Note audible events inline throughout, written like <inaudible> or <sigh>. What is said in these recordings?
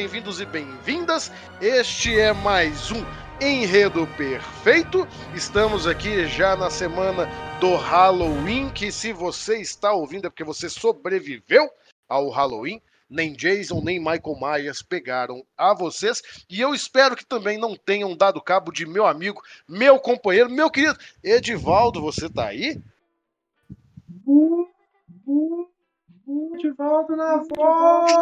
Bem-vindos e bem-vindas. Este é mais um Enredo Perfeito. Estamos aqui já na semana do Halloween, que se você está ouvindo é porque você sobreviveu ao Halloween. Nem Jason, nem Michael Myers pegaram a vocês. E eu espero que também não tenham dado cabo de meu amigo, meu companheiro, meu querido Edivaldo. Você tá aí? Edivaldo na voz!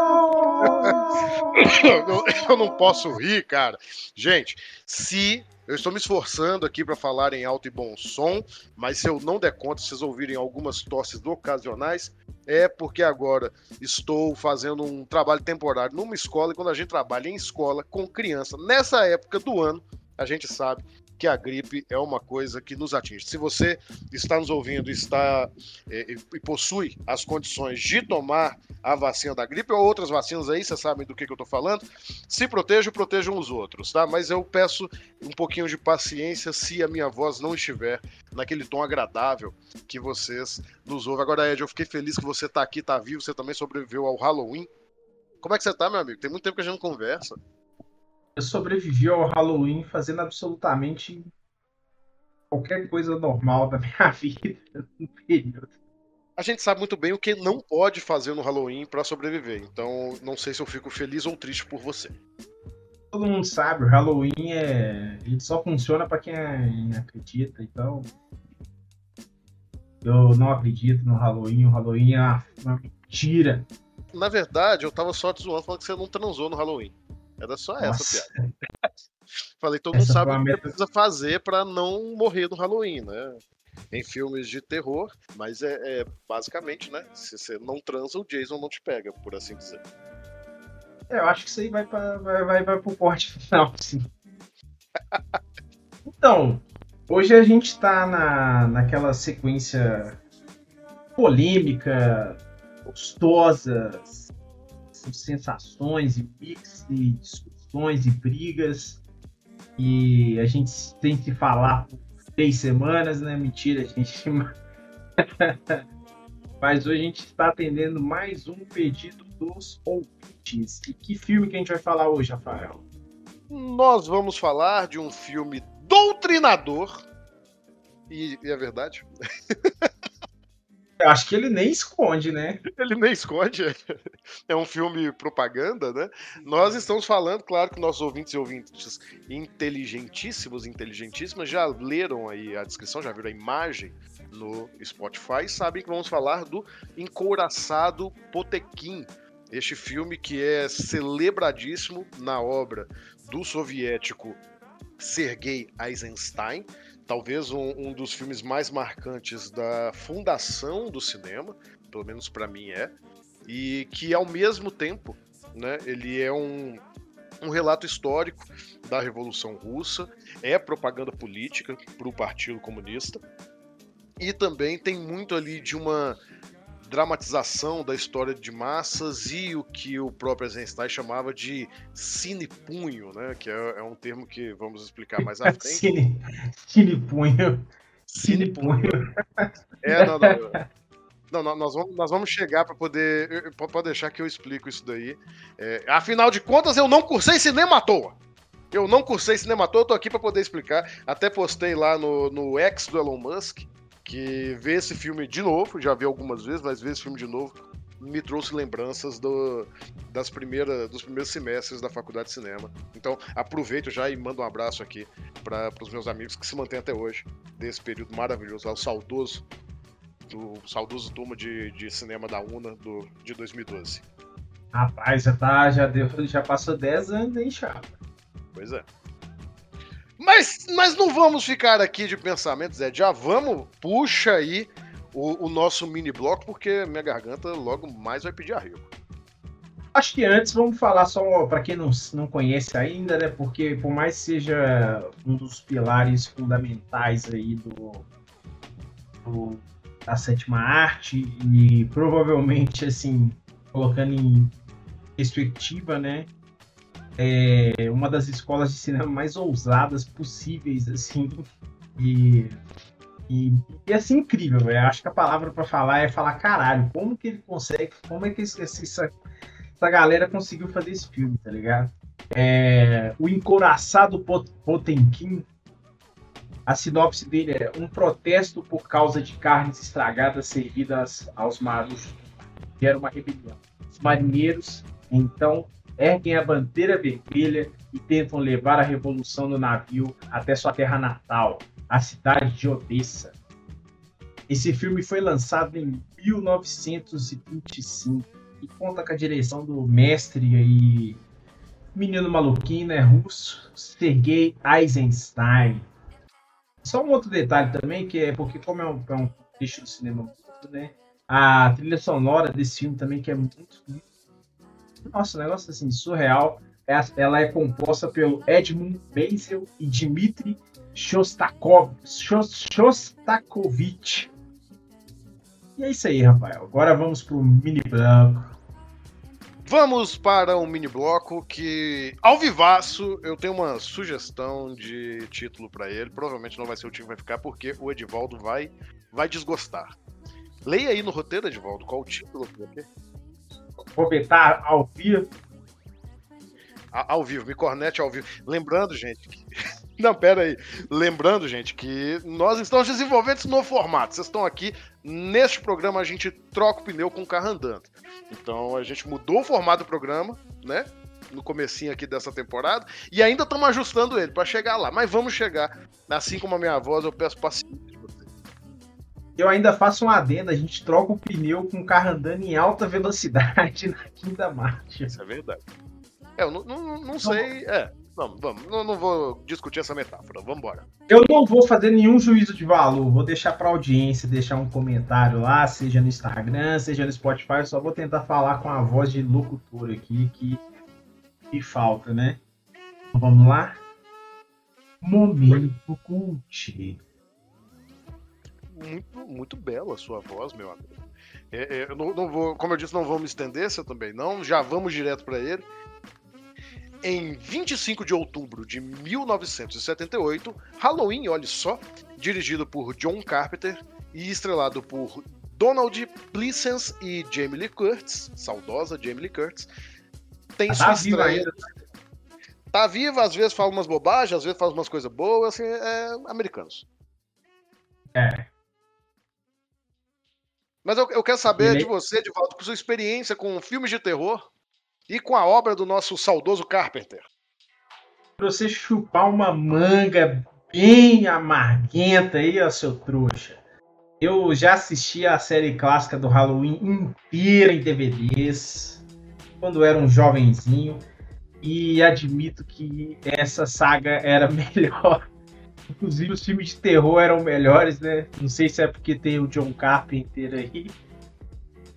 eu, eu não posso rir, cara. Gente, se eu estou me esforçando aqui para falar em alto e bom som, mas se eu não der conta, se vocês ouvirem algumas tosses ocasionais, é porque agora estou fazendo um trabalho temporário numa escola e quando a gente trabalha em escola com criança, nessa época do ano, a gente sabe que a gripe é uma coisa que nos atinge. Se você está nos ouvindo está é, e possui as condições de tomar a vacina da gripe ou outras vacinas aí, vocês sabem do que, que eu estou falando, se protejam, protejam os outros, tá? Mas eu peço um pouquinho de paciência se a minha voz não estiver naquele tom agradável que vocês nos ouvem. Agora, Ed, eu fiquei feliz que você está aqui, está vivo, você também sobreviveu ao Halloween. Como é que você está, meu amigo? Tem muito tempo que a gente não conversa. Eu sobrevivi ao Halloween fazendo absolutamente qualquer coisa normal da minha <laughs> vida no período. A gente sabe muito bem o que não pode fazer no Halloween para sobreviver. Então, não sei se eu fico feliz ou triste por você. Todo mundo sabe, o Halloween é. Ele só funciona para quem acredita, então. Eu não acredito no Halloween, o Halloween é uma mentira. Na verdade, eu tava só te zoando falando que você não transou no Halloween. Era só essa Nossa. piada. <laughs> Falei, todo mundo Essa sabe o que precisa fazer para não morrer no Halloween, né? Em filmes de terror, mas é, é basicamente, né? Se você não transa, o Jason não te pega, por assim dizer. É, eu acho que isso aí vai, pra, vai, vai, vai pro corte <laughs> final, sim. <laughs> Então, hoje a gente tá na, naquela sequência polêmica, gostosa, com sensações e mix e discussões e brigas. E a gente tem que falar por três semanas, né? Mentira, <laughs> gente. Mas hoje a gente está atendendo mais um pedido dos ouvintes. E que filme que a gente vai falar hoje, Rafael? Nós vamos falar de um filme doutrinador. E, e é verdade? <laughs> Acho que ele nem esconde, né? Ele nem esconde. É um filme propaganda, né? Nós estamos falando, claro que nossos ouvintes e ouvintes inteligentíssimos, inteligentíssimas, já leram aí a descrição, já viram a imagem no Spotify e sabem que vamos falar do Encouraçado Potequim. Este filme que é celebradíssimo na obra do soviético Sergei Eisenstein, talvez um, um dos filmes mais marcantes da fundação do cinema, pelo menos para mim é, e que ao mesmo tempo, né, ele é um, um relato histórico da Revolução Russa, é propaganda política para o Partido Comunista, e também tem muito ali de uma dramatização da história de massas e o que o próprio Eisenstein chamava de cinepunho, né, que é, é um termo que vamos explicar mais à <laughs> frente. Cine, cine punho. Cine Cinepunho. punho. É, não, não. Não, nós, vamos, nós vamos chegar para poder. Pode deixar que eu explico isso daí. É, afinal de contas, eu não cursei cinema à toa. Eu não cursei cinema à toa, eu tô aqui para poder explicar. Até postei lá no, no X do Elon Musk que ver esse filme de novo, já vi algumas vezes, mas ver esse filme de novo me trouxe lembranças do, das primeiras, dos primeiros semestres da faculdade de cinema. Então, aproveito já e mando um abraço aqui para os meus amigos que se mantêm até hoje, desse período maravilhoso, lá, o saudoso, do saudoso turma de, de cinema da UNA do, de 2012. Rapaz, já, tá, já, deu, já passou 10 anos, hein, chapa? Pois é. Mas, mas não vamos ficar aqui de pensamentos, Zé. Já vamos, puxa aí o, o nosso mini bloco, porque minha garganta logo mais vai pedir arrego. Acho que antes vamos falar só para quem não, não conhece ainda, né? Porque por mais seja um dos pilares fundamentais aí do, do da sétima arte e provavelmente assim colocando em perspectiva, né? É uma das escolas de cinema mais ousadas possíveis, assim, e e, e assim, incrível, velho. Acho que a palavra para falar é falar caralho. Como que ele consegue, como é que esse, essa, essa galera conseguiu fazer esse filme, tá ligado? É, o encoraçado Potemkin, a sinopse dele é um protesto por causa de carnes estragadas servidas aos maros. Gera uma rebelião. Os marinheiros, então, erguem a bandeira vermelha e tentam levar a revolução do navio até sua terra natal, a cidade de Odessa. Esse filme foi lançado em 1925 e conta com a direção do mestre e menino maluquinho, né, russo, Sergei Eisenstein. Só um outro detalhe também, que é porque como é um, é um do cinema, né, a trilha sonora desse filme também, que é muito, muito nossa, um negócio assim, surreal. É ela é composta pelo Edmund Maisel e Dmitry Shostakov, Shostakovich. E é isso aí, Rafael. Agora vamos para o mini bloco. Vamos para um mini bloco que, ao vivaço, eu tenho uma sugestão de título para ele. Provavelmente não vai ser o time que vai ficar, porque o Edivaldo vai, vai desgostar. Leia aí no roteiro, Edivaldo, qual o título? Vou betar ao vivo. Ao vivo, me cornete ao vivo. Lembrando, gente, que... <laughs> Não, pera aí. Lembrando, gente, que nós estamos desenvolvendo esse novo formato. Vocês estão aqui, neste programa a gente troca o pneu com o carro andando. Então a gente mudou o formato do programa, né? No comecinho aqui dessa temporada. E ainda estamos ajustando ele para chegar lá. Mas vamos chegar. Assim como a minha voz, eu peço paciência. Eu ainda faço um adendo, a gente troca o pneu com o carro andando em alta velocidade <laughs> na quinta marcha. Isso é verdade. É, eu não, não, não sei. É, Vamos, vamos. Não, não vou discutir essa metáfora. Vamos embora. Eu não vou fazer nenhum juízo de valor. Vou deixar para audiência, deixar um comentário lá, seja no Instagram, seja no Spotify. Eu só vou tentar falar com a voz de locutor aqui que, que falta, né? Então, vamos lá? Momento cult. Muito, muito bela a sua voz, meu amigo. É, é, eu não, não, vou, como eu disse, não vou me estender, você também não. Já vamos direto para ele. Em 25 de outubro de 1978, Halloween, olha só, dirigido por John Carpenter e estrelado por Donald Pleasence e Jamie Lee Curtis, saudosa Jamie Lee Curtis, tem tá sua estreia. Tá viva, às vezes fala umas bobagens, às vezes faz umas coisas boas, assim, é americanos. É. Mas eu, eu quero saber de você, de volta com sua experiência com filmes de terror e com a obra do nosso saudoso Carpenter. Pra você chupar uma manga bem amarguenta aí, ó, seu trouxa. Eu já assisti a série clássica do Halloween inteira em DVDs, quando era um jovenzinho, e admito que essa saga era <laughs> melhor. Inclusive os filmes de terror eram melhores, né? Não sei se é porque tem o John Carpenter aí.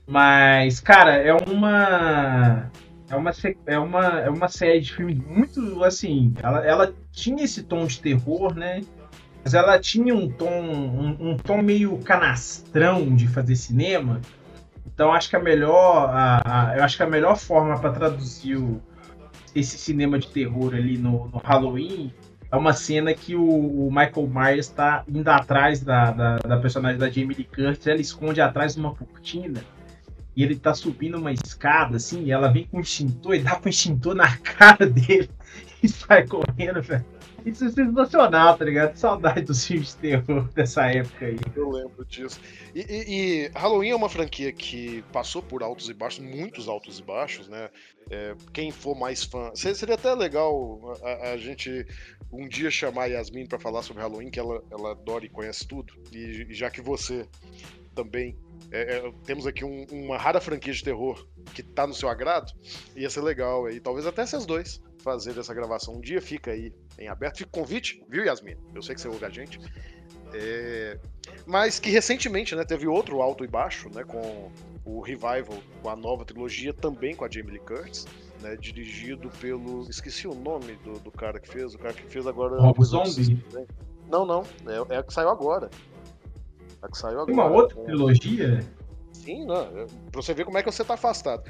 Mas, cara, é uma é uma, é uma, é uma série de filmes muito, assim, ela, ela tinha esse tom de terror, né? Mas ela tinha um tom, um, um tom meio canastrão de fazer cinema. Então acho que a melhor, a, a eu acho que a melhor forma para traduzir o, esse cinema de terror ali no, no Halloween é uma cena que o, o Michael Myers está indo atrás da, da, da, personagem da Jamie Lee Curtis, ela esconde atrás de uma cortina e ele tá subindo uma escada, assim, e ela vem com o extintor e dá com o extintor na <laughs> cara dele e sai correndo, velho. Isso é sensacional, tá ligado? Saudade dos filmes de terror dessa época aí. Eu lembro disso. E, e, e, Halloween é uma franquia que passou por altos e baixos, muitos altos e baixos, né? É, quem for mais fã. Seria até legal a, a gente um dia chamar a Yasmin para falar sobre Halloween, que ela, ela adora e conhece tudo. E, e já que você também é, é, temos aqui um, uma rara franquia de terror que tá no seu agrado, ia ser legal aí, talvez até vocês dois fazer essa gravação. Um dia fica aí em aberto, fica convite, viu, Yasmin? Eu sei que você ouve a gente. É... Mas que recentemente né, teve outro alto e baixo, né, com o Revival, com a nova trilogia, também com a Jamie Lee Curtis, né, dirigido pelo. Esqueci o nome do, do cara que fez, o cara que fez agora. Rob Zombie? Né? Não, não, é, é a que saiu agora. A que saiu agora. Tem uma outra com... trilogia? Sim, não. É, pra você ver como é que você tá afastado.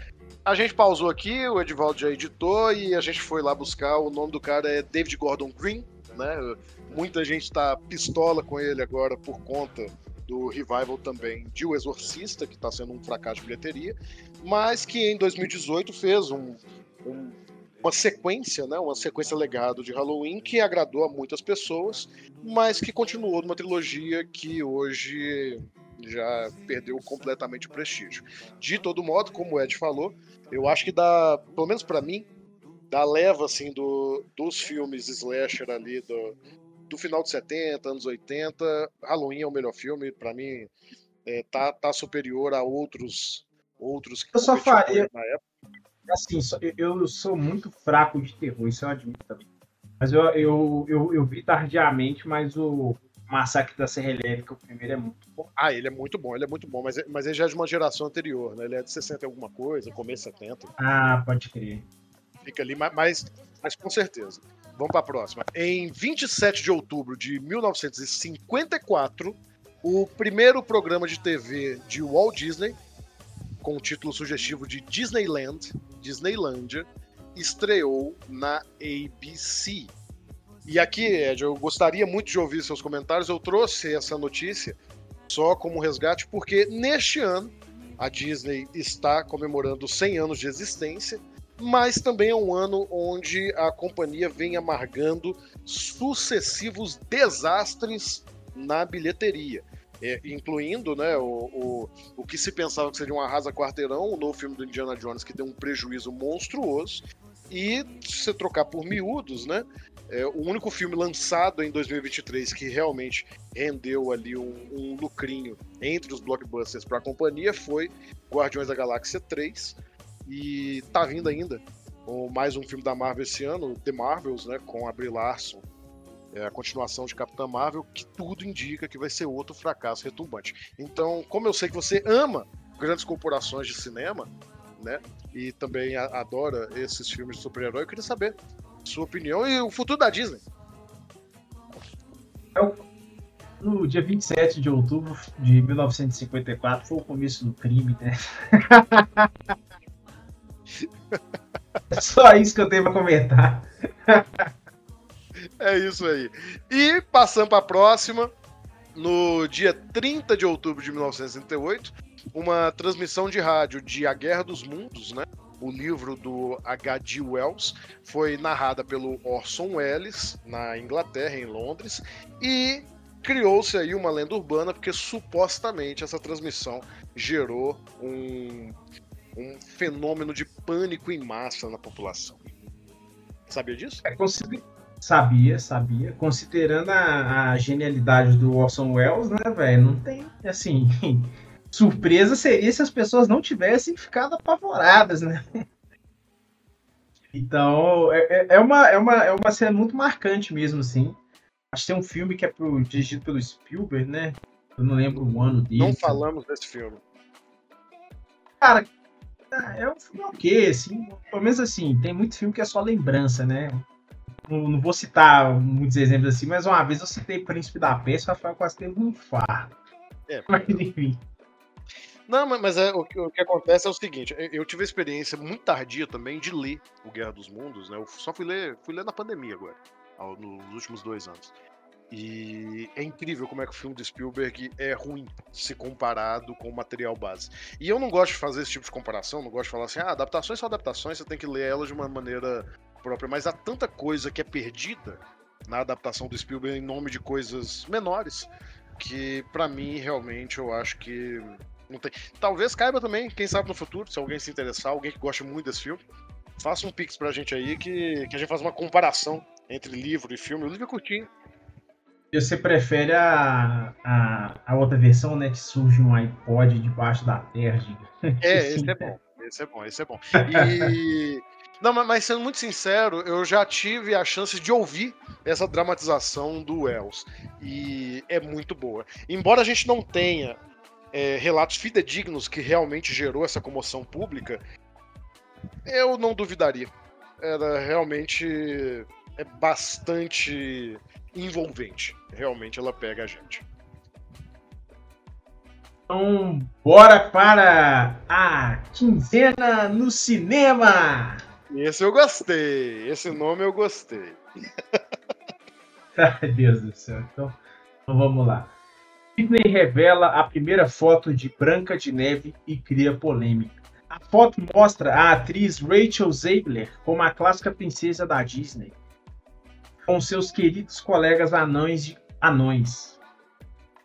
A gente pausou aqui, o Edvaldo já editou e a gente foi lá buscar. O nome do cara é David Gordon Green, né? Muita gente tá pistola com ele agora por conta do revival também de O Exorcista, que está sendo um fracasso de bilheteria, mas que em 2018 fez um, um, uma sequência, né, uma sequência legado de Halloween que agradou a muitas pessoas, mas que continuou numa trilogia que hoje já perdeu completamente o prestígio. De todo modo, como o Ed falou, eu acho que dá, pelo menos para mim, da leva assim do, dos filmes slasher ali do, do final de 70, anos 80, Halloween é o melhor filme, para mim é, tá, tá superior a outros outros que eu só faria na época. Assim, eu sou muito fraco de terror, isso eu admito também. Mas eu, eu, eu, eu vi tardiamente, mas o Massacre da Serra Elétrica, o primeiro é muito bom. Ah, ele é muito bom, ele é muito bom, mas, mas ele já é de uma geração anterior, né? Ele é de 60 e alguma coisa, começo 70. Ah, pode crer. Fica ali, mas, mas com certeza. Vamos para a próxima. Em 27 de outubro de 1954, o primeiro programa de TV de Walt Disney, com o título sugestivo de Disneyland, Disneylândia, estreou na ABC. E aqui, Ed, eu gostaria muito de ouvir seus comentários. Eu trouxe essa notícia só como resgate, porque neste ano a Disney está comemorando 100 anos de existência, mas também é um ano onde a companhia vem amargando sucessivos desastres na bilheteria. É, incluindo né, o, o, o que se pensava que seria um arrasa quarteirão, o novo filme do Indiana Jones que deu um prejuízo monstruoso, e se você trocar por miúdos, né, é, o único filme lançado em 2023 que realmente rendeu ali um, um lucrinho entre os blockbusters para a companhia foi Guardiões da Galáxia 3. E tá vindo ainda mais um filme da Marvel esse ano, The Marvels, né, com a Brie Larson, é a continuação de Capitã Marvel, que tudo indica que vai ser outro fracasso retumbante. Então, como eu sei que você ama grandes corporações de cinema, né, e também adora esses filmes de super-herói, eu queria saber sua opinião e o futuro da Disney. No dia 27 de outubro de 1954 foi o começo do crime, né? <laughs> é só isso que eu tenho para comentar. É isso aí. E passando para a próxima, no dia 30 de outubro de 1968, uma transmissão de rádio de A Guerra dos Mundos, né? o livro do H.G. Wells, foi narrada pelo Orson Welles, na Inglaterra, em Londres, e criou-se aí uma lenda urbana, porque supostamente essa transmissão gerou um, um fenômeno de pânico em massa na população. Sabia disso? É, Sabia, sabia. Considerando a, a, genialidade do Orson Welles, né, velho? Não tem, assim, <laughs> surpresa seria se as pessoas não tivessem ficado apavoradas, né? <laughs> Então, é, é, é, uma, é, uma, é uma cena muito marcante mesmo, assim. Acho que tem um filme que é pro, dirigido pelo Spielberg, né? Eu não lembro o ano dele. Não falamos desse filme. Cara, é um filme ok, assim. Pelo menos assim, tem muito filme que é só lembrança, né? Não, não vou citar muitos exemplos assim, mas uma vez eu citei Príncipe da Peste, o Rafael quase teve um infarto. É, <laughs> mas enfim. Não, mas é, o, o, que acontece é o seguinte: eu tive a experiência muito tardia também de ler o Guerra dos Mundos, né? Eu só fui ler, fui ler na pandemia agora, nos últimos dois anos. E é incrível como é que o filme do Spielberg é ruim se comparado com o material base. E eu não gosto de fazer esse tipo de comparação, não gosto de falar assim, ah, adaptações são adaptações, você tem que ler elas de uma maneira própria, mas há tanta coisa que é perdida na adaptação do Spielberg em nome de coisas menores, que para mim realmente eu acho que não tem. Talvez caiba também, quem sabe no futuro, se alguém se interessar, alguém que goste muito desse filme, faça um pix pra gente aí que, que a gente faz uma comparação entre livro e filme. O livro é curtinho. Você prefere a, a, a outra versão, né? Que surge um iPod debaixo da terra. É, <laughs> esse é bom. Esse é bom, esse é bom. <laughs> E. Não, mas sendo muito sincero, eu já tive a chance de ouvir essa dramatização do Wells. E é muito boa. Embora a gente não tenha é, relatos fidedignos que realmente gerou essa comoção pública, eu não duvidaria. Era realmente é bastante envolvente. Realmente ela pega a gente. Então, bora para a quinzena no cinema! Esse eu gostei. Esse nome eu gostei. Ai, Deus do céu. Então, então vamos lá. Disney revela a primeira foto de Branca de Neve e cria polêmica. A foto mostra a atriz Rachel Zegler como a clássica princesa da Disney, com seus queridos colegas anões de anões.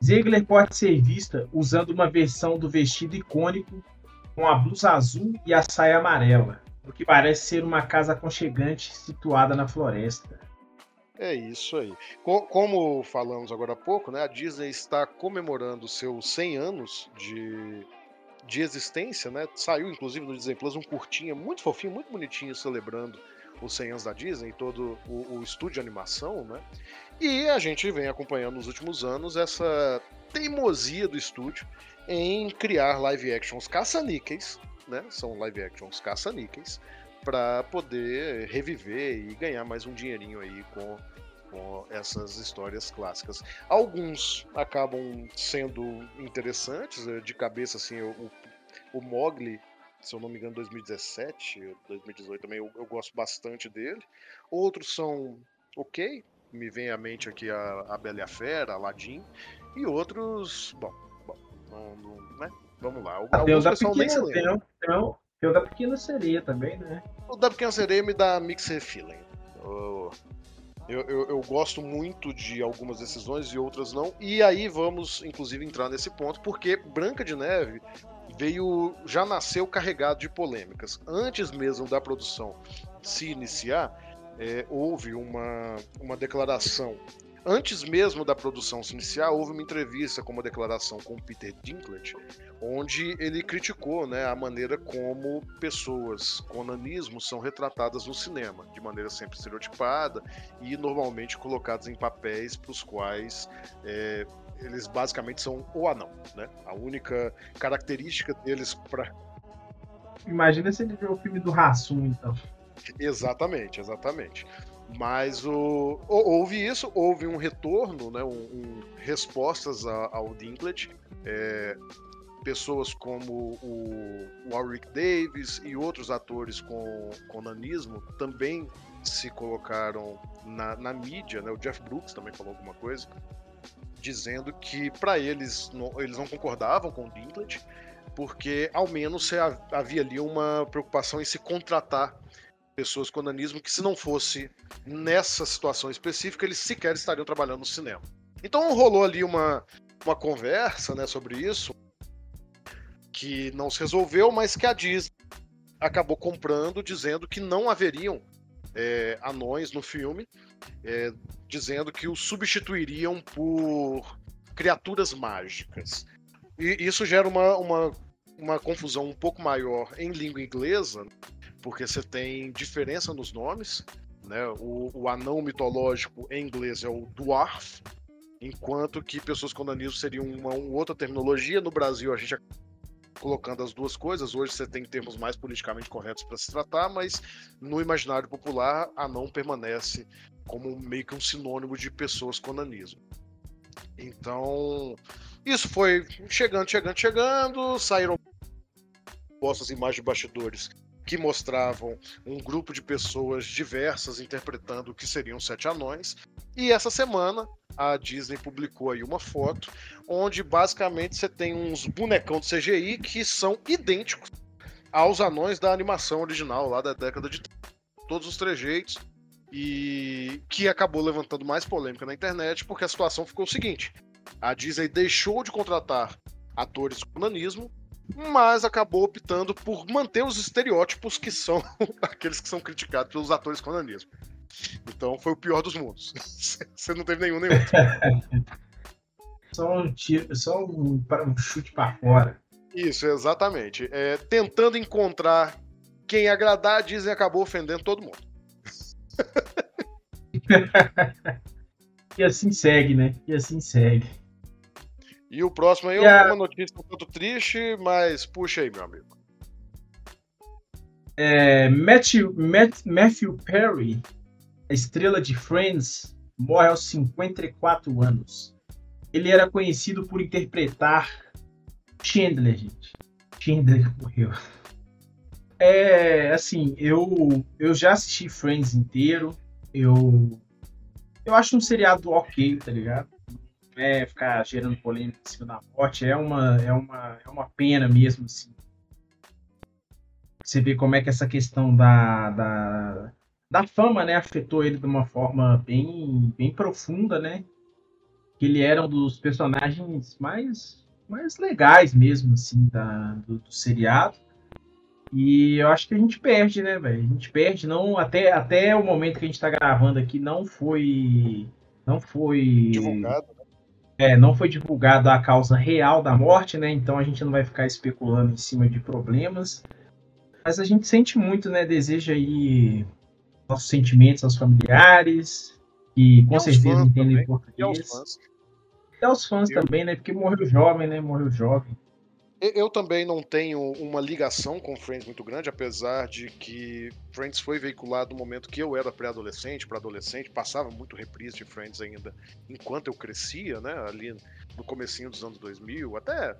Zegler pode ser vista usando uma versão do vestido icônico com a blusa azul e a saia amarela do que parece ser uma casa aconchegante situada na floresta. É isso aí. Como falamos agora há pouco, né, a Disney está comemorando seus 100 anos de, de existência, né? Saiu inclusive no Disney Plus um curtinha muito fofinho, muito bonitinho celebrando os 100 anos da Disney, todo o, o estúdio de animação, né? E a gente vem acompanhando nos últimos anos essa teimosia do estúdio em criar live actions caça-níqueis né? São live actions caça-níqueis para poder reviver e ganhar mais um dinheirinho aí com, com essas histórias clássicas. Alguns acabam sendo interessantes, eh, de cabeça assim, o, o Mogli, se eu não me engano, 2017, 2018 também, eu, eu gosto bastante dele. Outros são ok, me vem à mente aqui a, a Bela e a Fera, Aladdin, e outros, bom, bom não, não, né? Vamos lá. Ah, tem o da pequena, tem, tem, tem o da pequena sereia também, né? O da pequena sereia me dá mixed feeling. Eu, eu, eu, gosto muito de algumas decisões e outras não. E aí vamos, inclusive, entrar nesse ponto, porque Branca de Neve veio. já nasceu carregado de polêmicas. Antes mesmo da produção se iniciar, é, houve uma, uma declaração Antes mesmo da produção se iniciar, houve uma entrevista com uma declaração com Peter Dinklage, onde ele criticou né, a maneira como pessoas com nanismo são retratadas no cinema, de maneira sempre estereotipada e normalmente colocadas em papéis para os quais é, eles basicamente são o anão. Né? A única característica deles para. Imagina se ele viu o filme do Rassum, então. Exatamente, exatamente. Mas o, houve isso, houve um retorno, né, um, um respostas a, ao Dinklage. É, pessoas como o Warwick Davis e outros atores com, com nanismo também se colocaram na, na mídia. Né, o Jeff Brooks também falou alguma coisa, dizendo que para eles não, eles não concordavam com o Dinklage, porque ao menos havia ali uma preocupação em se contratar pessoas com nanismo que, se não fosse nessa situação específica, eles sequer estariam trabalhando no cinema. Então rolou ali uma, uma conversa né, sobre isso, que não se resolveu, mas que a Disney acabou comprando, dizendo que não haveriam é, anões no filme, é, dizendo que os substituiriam por criaturas mágicas. E isso gera uma, uma, uma confusão um pouco maior em língua inglesa, porque você tem diferença nos nomes. Né? O, o anão mitológico em inglês é o dwarf, enquanto que pessoas com nanismo seriam uma, uma outra terminologia. No Brasil, a gente colocando as duas coisas. Hoje você tem termos mais politicamente corretos para se tratar, mas no imaginário popular, anão permanece como meio que um sinônimo de pessoas com nanismo. Então, isso foi chegando, chegando, chegando, saíram postas imagens de bastidores que mostravam um grupo de pessoas diversas interpretando o que seriam sete anões. E essa semana a Disney publicou aí uma foto onde basicamente você tem uns bonecão de CGI que são idênticos aos anões da animação original lá da década de todos os trejeitos, e que acabou levantando mais polêmica na internet, porque a situação ficou o seguinte: a Disney deixou de contratar atores com nanismo, mas acabou optando por manter os estereótipos que são <laughs> aqueles que são criticados pelos atores com nanismo. Então foi o pior dos mundos. <laughs> Você não teve nenhum nem outro. <laughs> só um, tiro, só um, um chute para fora. Isso, exatamente. É, tentando encontrar quem agradar, Disney acabou ofendendo todo mundo. e assim segue, né? E assim segue. E o próximo aí é uma notícia um tanto triste, mas puxa aí, meu amigo. É, Matthew, Matt, Matthew Perry, a estrela de Friends, morre aos 54 anos. Ele era conhecido por interpretar Chandler, gente. Chandler <laughs> morreu. É, assim, eu, eu já assisti Friends inteiro. Eu, eu acho um seriado ok, tá ligado? Não é ficar gerando polêmica em cima da morte. É uma, é uma, é uma pena mesmo, assim. Você vê como é que essa questão da, da, da fama, né, afetou ele de uma forma bem, bem profunda, né? Que ele era um dos personagens mais, mais legais mesmo, assim, da, do, do seriado. E eu acho que a gente perde, né, velho? A gente perde, não até, até o momento que a gente tá gravando aqui não foi não foi divulgado, né? É, não foi divulgado a causa real da morte, né? Então a gente não vai ficar especulando em cima de problemas. Mas a gente sente muito, né? Deseja aí nossos sentimentos aos familiares, que com certeza entendem português. E aos fãs. E aos fãs eu... também, né? Porque morreu jovem, né? Morreu jovem. Eu também não tenho uma ligação com Friends muito grande, apesar de que Friends foi veiculado no momento que eu era pré-adolescente, para adolescente, passava muito reprise de Friends ainda enquanto eu crescia, né, ali no comecinho dos anos 2000, até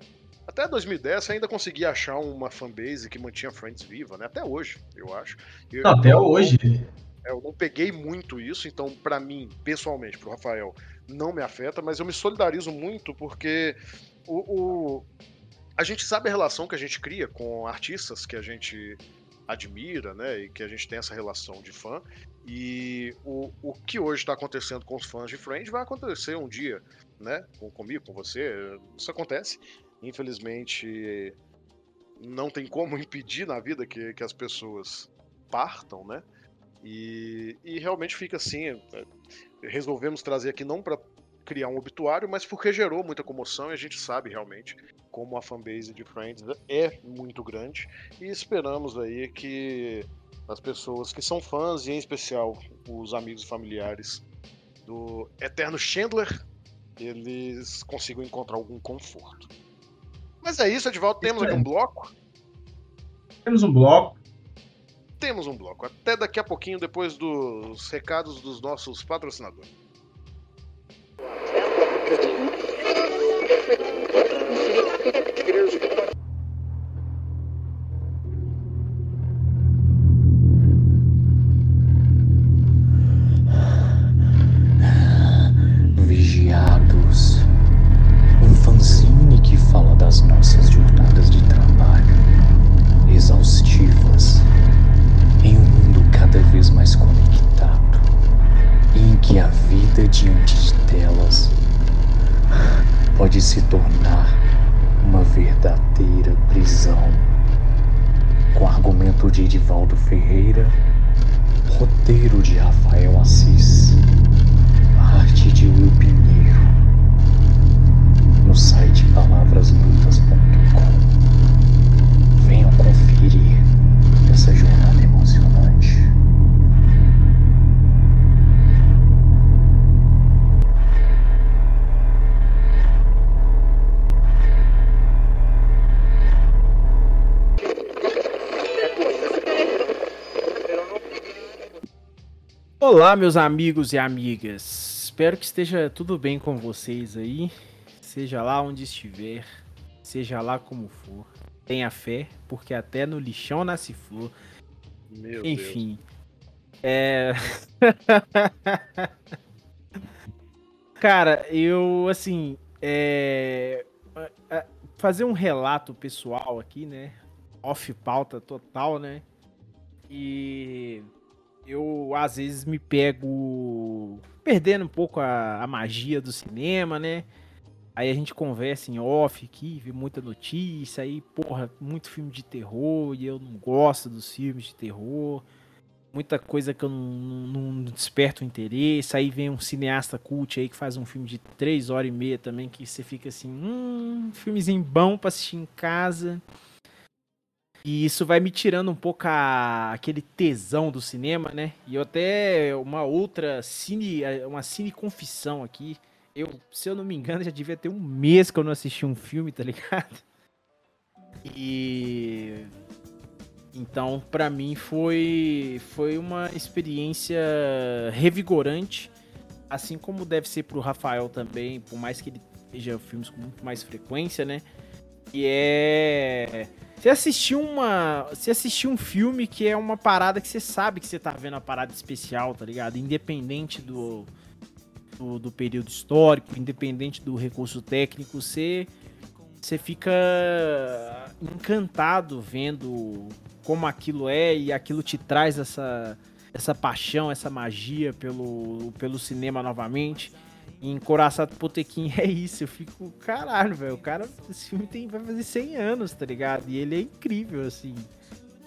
até 2010 ainda conseguia achar uma fanbase que mantinha Friends viva, né? Até hoje, eu acho. Eu, até hoje. É, eu não peguei muito isso, então para mim, pessoalmente, pro Rafael, não me afeta, mas eu me solidarizo muito porque o, o a gente sabe a relação que a gente cria com artistas que a gente admira, né? E que a gente tem essa relação de fã. E o, o que hoje está acontecendo com os fãs de Friends vai acontecer um dia, né? Com, comigo, com você. Isso acontece. Infelizmente, não tem como <laughs> impedir na vida que, que as pessoas partam, né? E, e realmente fica assim. É, resolvemos trazer aqui não para criar um obituário, mas porque gerou muita comoção e a gente sabe realmente como a fanbase de Friends é muito grande e esperamos aí que as pessoas que são fãs e em especial os amigos e familiares do Eterno Chandler eles consigam encontrar algum conforto. Mas é isso, Edvaldo, temos aqui um bloco. Temos um bloco. Temos um bloco. Até daqui a pouquinho, depois dos recados dos nossos patrocinadores. Vigiados. Um fanzine que fala das nossas jornadas de trabalho, exaustivas, em um mundo cada vez mais conectado, em que a vida diante de telas pode se tornar verdadeira prisão. Com argumento de Edivaldo Ferreira, roteiro de Rafael Assis, arte de Will Pinheiro, no site palavraslutas.com. Olá, meus amigos e amigas. Espero que esteja tudo bem com vocês aí. Seja lá onde estiver, seja lá como for. Tenha fé, porque até no lixão nasce flor. Meu Enfim. É. <laughs> Cara, eu, assim. É... Fazer um relato pessoal aqui, né? Off pauta total, né? E eu às vezes me pego perdendo um pouco a, a magia do cinema, né? Aí a gente conversa em off aqui, vê muita notícia, aí, porra, muito filme de terror, e eu não gosto dos filmes de terror. Muita coisa que eu não, não, não desperto interesse. Aí vem um cineasta cult aí que faz um filme de três horas e meia também, que você fica assim, hum, filmezinho bom pra assistir em casa. E isso vai me tirando um pouco a, aquele tesão do cinema, né? E eu até uma outra cine, uma cine confissão aqui. Eu, se eu não me engano, já devia ter um mês que eu não assisti um filme, tá ligado? E então, para mim foi foi uma experiência revigorante, assim como deve ser pro Rafael também, por mais que ele veja filmes com muito mais frequência, né? E é você assistiu uma. Você assistiu um filme que é uma parada que você sabe que você tá vendo a parada especial, tá ligado? Independente do, do, do período histórico, independente do recurso técnico, você, você fica encantado vendo como aquilo é e aquilo te traz essa, essa paixão, essa magia pelo, pelo cinema novamente em Coraçado Potequim é isso. Eu fico, caralho, velho. O cara, esse filme tem, vai fazer 100 anos, tá ligado? E ele é incrível, assim.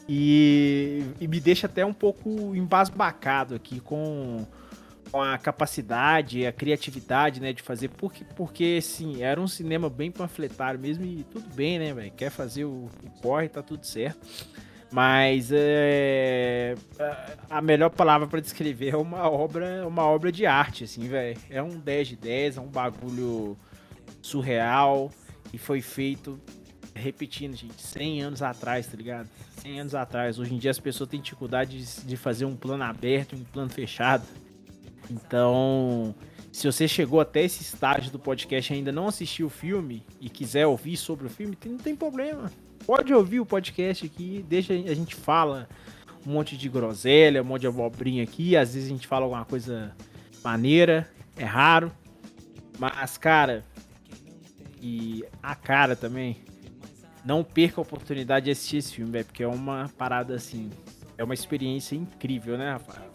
E, e me deixa até um pouco embasbacado aqui com, com a capacidade, a criatividade, né, de fazer. Porque, porque, assim, era um cinema bem panfletário mesmo e tudo bem, né, velho? Quer fazer o, o corre, tá tudo certo. Mas é, a melhor palavra para descrever é uma obra, uma obra de arte, assim, velho. É um 10 de 10, é um bagulho surreal e foi feito, repetindo, gente, 100 anos atrás, tá ligado? 100 anos atrás. Hoje em dia as pessoas têm dificuldade de, de fazer um plano aberto, um plano fechado. Então, se você chegou até esse estágio do podcast e ainda não assistiu o filme e quiser ouvir sobre o filme, não tem problema pode ouvir o podcast aqui, deixa a gente fala um monte de groselha, um monte de abobrinha aqui, às vezes a gente fala alguma coisa maneira, é raro. Mas, cara, e a cara também, não perca a oportunidade de assistir esse filme, velho, porque é uma parada assim, é uma experiência incrível, né, Rafael?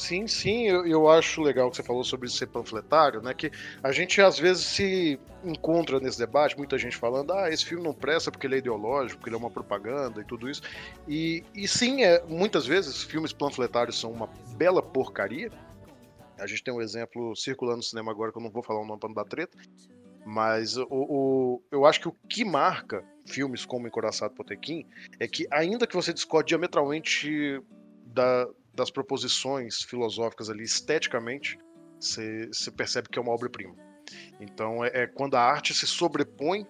Sim, sim, eu, eu, acho legal que você falou sobre ser panfletário, né? Que a gente às vezes se encontra nesse debate, muita gente falando, ah, esse filme não presta porque ele é ideológico, porque ele é uma propaganda e tudo isso. E, e sim, é, muitas vezes filmes panfletários são uma bela porcaria. A gente tem um exemplo circulando no cinema agora que eu não vou falar o nome para não dar treta. Mas o, o, eu acho que o que marca filmes como Encoraçado Potequim é que, ainda que você discorde diametralmente da, das proposições filosóficas ali, esteticamente, você percebe que é uma obra-prima. Então é, é, quando a arte se sobrepõe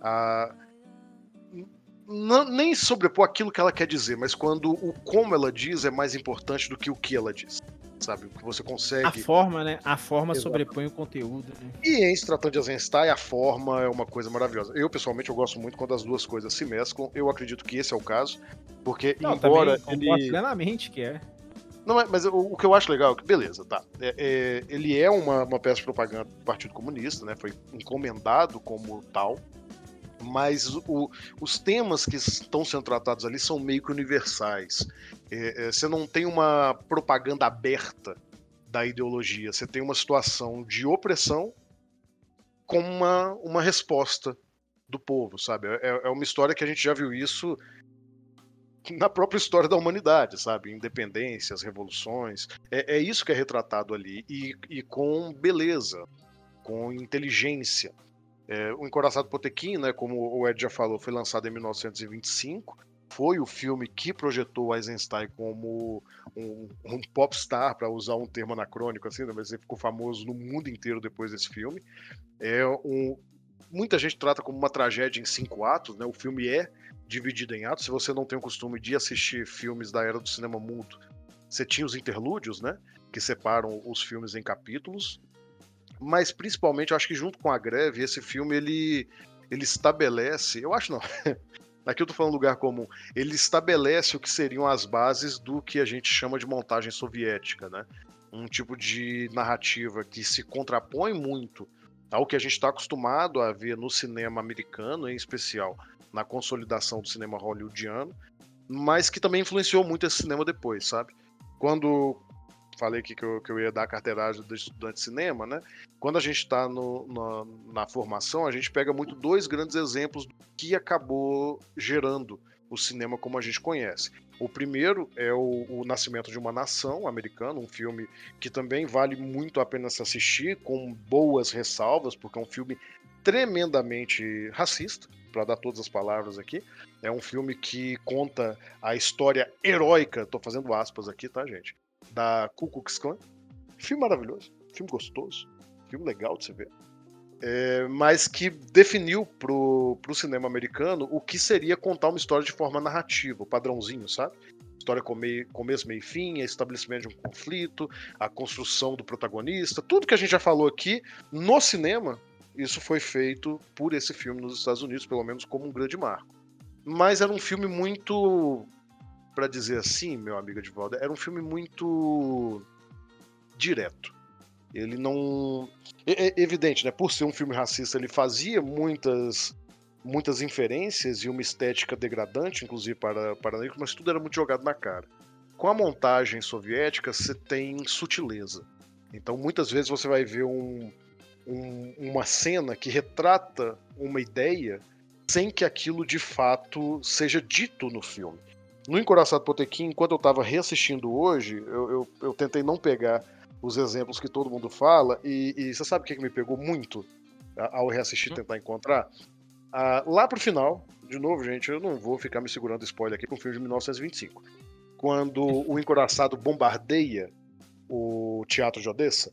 a. Não, nem sobrepor aquilo que ela quer dizer, mas quando o como ela diz é mais importante do que o que ela diz. Sabe? O que você consegue. A forma, né? A forma Exato. sobrepõe o conteúdo. Né? E em se tratando de Eisenstein, a forma é uma coisa maravilhosa. Eu, pessoalmente, eu gosto muito quando as duas coisas se mesclam. Eu acredito que esse é o caso. Porque, Não, embora. Também ele... plenamente que é. Não, mas o, o, que eu acho legal, é que beleza, tá. É, é, ele é uma, uma peça de propaganda do Partido Comunista, né? Foi encomendado como tal. Mas o, os temas que estão sendo tratados ali são meio que universais. É, é, você não tem uma propaganda aberta da ideologia, você tem uma situação de opressão com uma, uma resposta do povo, sabe? É, é uma história que a gente já viu isso na própria história da humanidade, sabe? Independências, revoluções. É, é isso que é retratado ali. E, e com beleza, com inteligência. É, o Encoraçado Potequim, né, como o Ed já falou, foi lançado em 1925. Foi o filme que projetou Eisenstein como um, um popstar, para usar um termo anacrônico, assim, né, mas ele ficou famoso no mundo inteiro depois desse filme. É um, muita gente trata como uma tragédia em cinco atos, né? O filme é dividido em atos. Se você não tem o costume de assistir filmes da era do cinema mudo, você tinha os interlúdios, né? Que separam os filmes em capítulos. Mas principalmente, eu acho que junto com a greve, esse filme ele, ele estabelece. Eu acho não. <laughs> Aqui eu tô falando lugar comum. Ele estabelece o que seriam as bases do que a gente chama de montagem soviética, né? Um tipo de narrativa que se contrapõe muito ao que a gente está acostumado a ver no cinema americano, em especial na consolidação do cinema hollywoodiano, mas que também influenciou muito esse cinema depois, sabe? quando falei aqui que eu, que eu ia dar a carteiragem do estudante de cinema, né? Quando a gente está na, na formação, a gente pega muito dois grandes exemplos do que acabou gerando o cinema como a gente conhece. O primeiro é o, o, Nascimento de uma Nação americano, um filme que também vale muito a pena se assistir, com boas ressalvas, porque é um filme tremendamente racista, para dar todas as palavras aqui. É um filme que conta a história heróica, tô fazendo aspas aqui, tá, gente? Da Ku Klux Klan. Filme maravilhoso, filme gostoso, filme legal de se ver. É, mas que definiu pro, pro cinema americano o que seria contar uma história de forma narrativa, padrãozinho, sabe? História com meio, começo, meio e fim, estabelecimento de um conflito, a construção do protagonista, tudo que a gente já falou aqui no cinema, isso foi feito por esse filme nos Estados Unidos, pelo menos como um grande marco. Mas era um filme muito, para dizer assim, meu amigo de volta, era um filme muito direto. Ele não. É, é evidente, né? Por ser um filme racista, ele fazia muitas muitas inferências e uma estética degradante, inclusive para, para negros, mas tudo era muito jogado na cara. Com a montagem soviética, você tem sutileza. Então, muitas vezes você vai ver um, um, uma cena que retrata uma ideia sem que aquilo de fato seja dito no filme. No Encoraçado Potequim, enquanto eu estava reassistindo hoje, eu, eu, eu, tentei não pegar os exemplos que todo mundo fala, e, e você sabe o que, que me pegou muito ao reassistir e tentar encontrar? Ah, lá pro final, de novo, gente, eu não vou ficar me segurando spoiler aqui com o filme de 1925. Quando o Encoraçado bombardeia o Teatro de Odessa,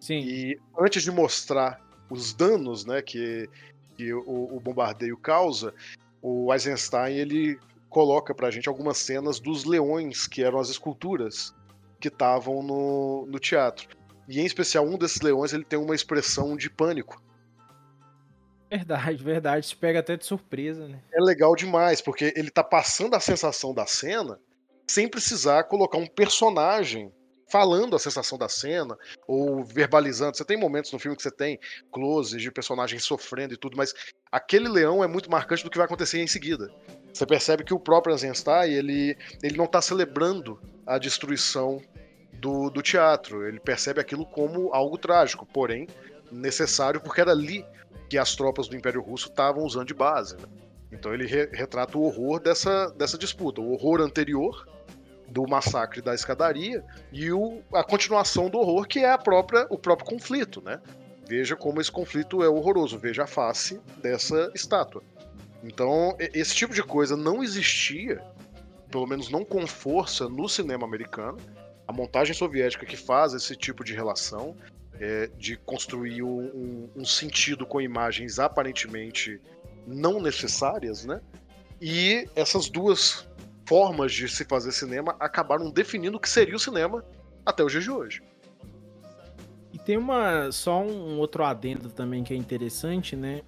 Sim. E antes de mostrar os danos né, que, que o, o bombardeio causa, o Eisenstein ele coloca pra gente algumas cenas dos leões, que eram as esculturas que estavam no, no teatro. E em especial um desses leões ele tem uma expressão de pânico. Verdade, verdade. Se pega até de surpresa, né? É legal demais, porque ele tá passando a sensação da cena sem precisar colocar um personagem falando a sensação da cena ou verbalizando. Você tem momentos no filme que você tem closes de personagens sofrendo e tudo, mas aquele leão é muito marcante do que vai acontecer em seguida. Você percebe que o próprio Eisenstein, ele, ele não está celebrando a destruição do, do teatro. Ele percebe aquilo como algo trágico, porém necessário, porque era ali que as tropas do Império Russo estavam usando de base. Né? Então ele re retrata o horror dessa, dessa disputa, o horror anterior do massacre da escadaria e o, a continuação do horror, que é a própria, o próprio conflito, né? Veja como esse conflito é horroroso, veja a face dessa estátua. Então, esse tipo de coisa não existia, pelo menos não com força, no cinema americano. A montagem soviética que faz esse tipo de relação, é, de construir um, um sentido com imagens aparentemente não necessárias, né? E essas duas formas de se fazer cinema acabaram definindo o que seria o cinema até os dias de hoje. E tem uma só um outro adendo também que é interessante, né?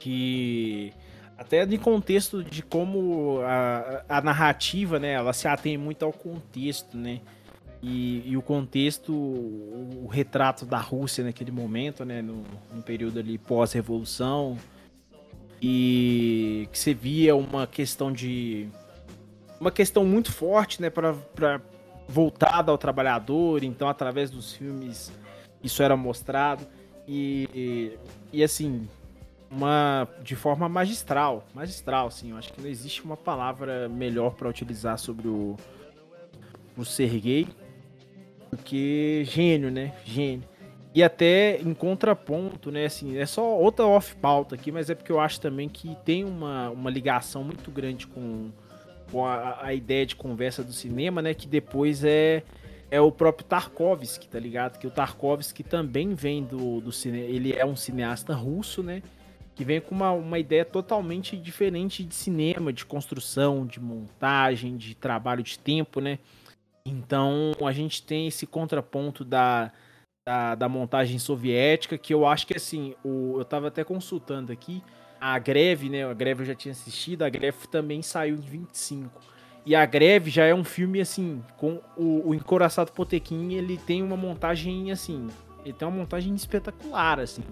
Que até de contexto de como a, a narrativa, né, ela se atém muito ao contexto, né? E, e, o contexto, o, retrato da Rússia naquele momento, né, no, no período ali pós-revolução, e que você via uma questão de uma questão muito forte, né, para voltada ao trabalhador, então através dos filmes isso era mostrado e, e, e assim, uma de forma magistral, magistral, assim, eu acho que não existe uma palavra melhor para utilizar sobre o o Sergei do que gênio, né? Gênio. E até em contraponto, né? Assim, é só outra off-pauta aqui, mas é porque eu acho também que tem uma, uma ligação muito grande com com a, a, ideia de conversa do cinema, né? Que depois é, é o próprio Tarkovsky, tá ligado? Que o Tarkovsky também vem do, do cinema. Ele é um cineasta russo, né? Que vem com uma, uma ideia totalmente diferente de cinema, de construção, de montagem, de trabalho de tempo, né? Então a gente tem esse contraponto da, da, da montagem soviética, que eu acho que assim, o, eu tava até consultando aqui a greve, né? A greve eu já tinha assistido, a greve também saiu em 25. E a greve já é um filme assim, com o, o Encoraçado Potequim, ele tem uma montagem assim, ele tem uma montagem espetacular, assim.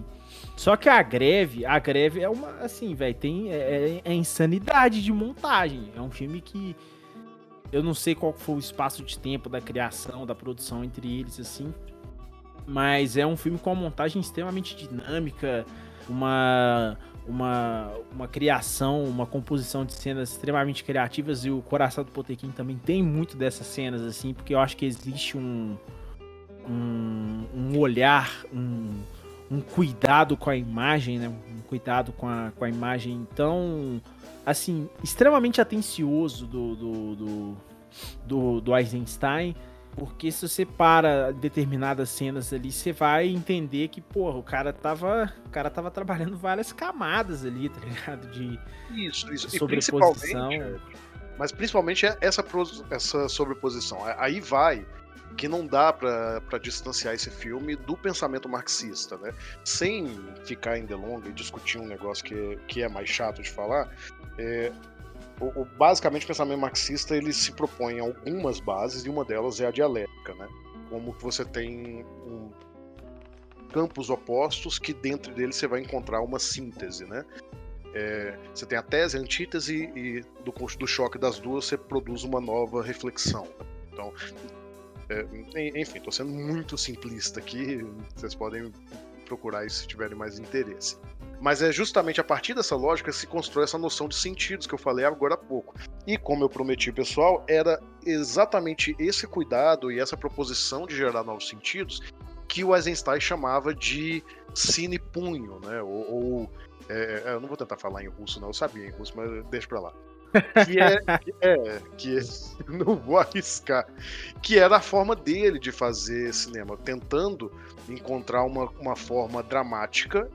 Só que a greve, a greve é uma, assim, velho, tem é, é, é, insanidade de montagem. É um filme que Eu não sei qual foi o espaço de tempo da criação, da produção entre eles, assim. Mas é um filme com uma montagem extremamente dinâmica, uma, uma, uma criação, uma composição de cenas extremamente criativas. E o Coração do Potequim também tem muito dessas cenas, assim, porque eu acho que existe um, um, um olhar, um, um cuidado com a imagem, né? Um cuidado com a, com a imagem tão, assim, extremamente atencioso do, do, do, do, do Eisenstein. Porque se você para determinadas cenas ali, você vai entender que, porra, o cara tava. O cara tava trabalhando várias camadas ali, tá ligado? De Isso, isso. E sobreposição. principalmente, mas principalmente é essa, essa sobreposição. Aí vai que não dá pra pra distanciar esse filme do pensamento marxista, né? Sem ficar em delonga e discutir um negócio que, que é mais chato de falar, é, o, o- basicamente o pensamento marxista ele se propõe a algumas bases e uma delas é a dialética, né? Como que você tem um- campos opostos que dentro deles você vai encontrar uma síntese, né? É, você tem a tese, a antítese e do, do choque das duas você produz uma nova reflexão. Então, é, en- enfim, estou sendo muito simplista aqui, vocês podem procurar isso se tiverem mais interesse. Mas é justamente a partir dessa lógica que se constrói essa noção de sentidos que eu falei agora há pouco. E como eu prometi, pessoal, era exatamente esse cuidado e essa proposição de gerar novos sentidos que o Eisenstein chamava de cine-punho, né? Ou, ou é, é, eu não vou tentar falar em russo, não. Eu sabia em russo, mas deixa pra lá. Que é, que é, que é- <laughs> não vou arriscar. Que era a forma dele de fazer cinema, tentando encontrar uma, uma forma dramática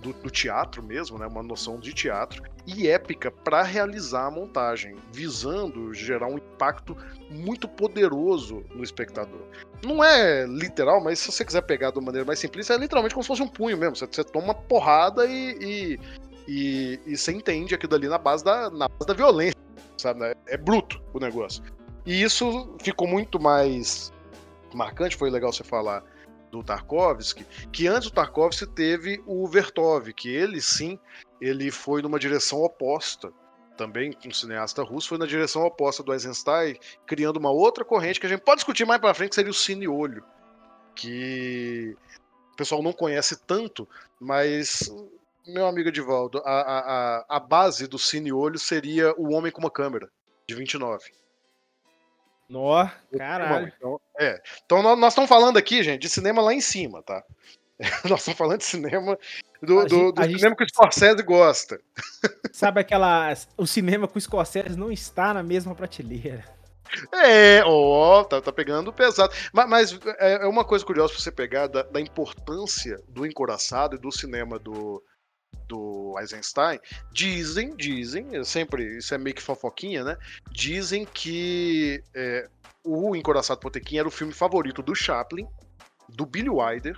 do, do teatro mesmo, né? Uma noção de teatro e épica para realizar a montagem, visando gerar um impacto muito poderoso no espectador. Não é literal, mas se você quiser pegar de uma maneira mais simplista, é literalmente como se fosse um punho mesmo. Você, você toma uma porrada e, e, e, e você entende aquilo ali na base da, na base da violência, sabe? né? É bruto o negócio. E isso ficou muito mais marcante, foi legal você falar do Tarkovsky, que antes do Tarkovsky teve o Vertov, que ele sim, ele foi numa direção oposta, também um cineasta russo, foi na direção oposta do Eisenstein, criando uma outra corrente que a gente pode discutir mais pra frente, que seria o cine-olho, que o pessoal não conhece tanto, mas, meu amigo Edivaldo, a, a, a- base do cine-olho seria o Homem com uma Câmera, de 29. Nó, caralho. então, é. Então nó- nós estamos falando aqui, gente, de cinema lá em cima, tá? <laughs> nós estamos falando de cinema do, do, gente- do a gente- cinema que o Scorsese gosta. <laughs> Sabe aquela. O cinema com o Scorsese não está na mesma prateleira. É, ó, tá, tá pegando pesado. Mas, mas é é uma coisa curiosa pra você pegar da, da importância do encoraçado e do cinema do, do Eisenstein. Dizem, dizem, sempre, isso é meio que fofoquinha, né? Dizem que é, o Encoraçado Potequim era o filme favorito do Chaplin, do Billy Wilder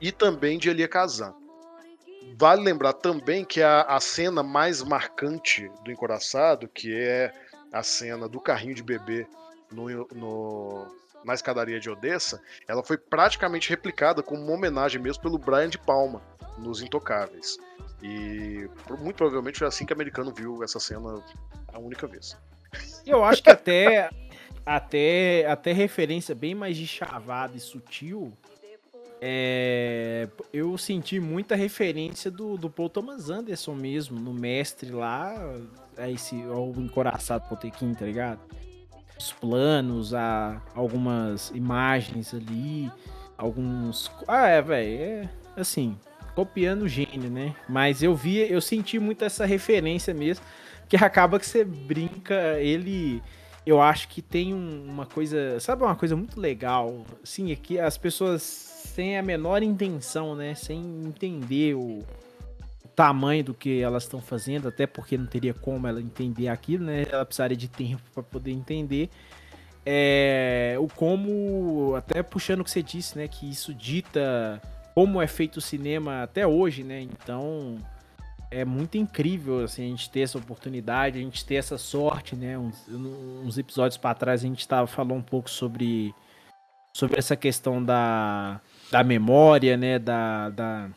e também de Elia Kazan. Vale lembrar também que a, a cena mais marcante do Encoraçado, que é a cena do carrinho de bebê no, no- na escadaria de Odessa, ela foi praticamente replicada como uma homenagem mesmo pelo Brian de Palma nos Intocáveis. E muito provavelmente foi assim que o americano viu essa cena a única vez. Eu acho que até. Até, até referência bem mais de chavada e sutil. é, eu senti muita referência do, do Paul Thomas Anderson mesmo, no mestre lá, a esse, ao encoraçado Potequim, tá ligado? Os planos, a, algumas imagens ali, alguns. Ah, é, velho, é assim, copiando o gênio, né? Mas eu vi, eu senti muito essa referência mesmo, que acaba que você brinca, ele. Eu acho que tem um- uma coisa, sabe uma coisa muito legal, assim, é que as pessoas sem a menor intenção, né, sem entender o tamanho do que elas estão fazendo, até porque não teria como ela entender aquilo, né? Ela precisaria de tempo para poder entender. É, o como, até puxando o que você disse, né, que isso dita como é feito o cinema até hoje, né? Então, é muito incrível assim, a gente ter essa oportunidade, a gente ter essa sorte, né? Uns, uns episódios para trás a gente tava falando um pouco sobre, sobre essa questão da, da memória, né? Da, da,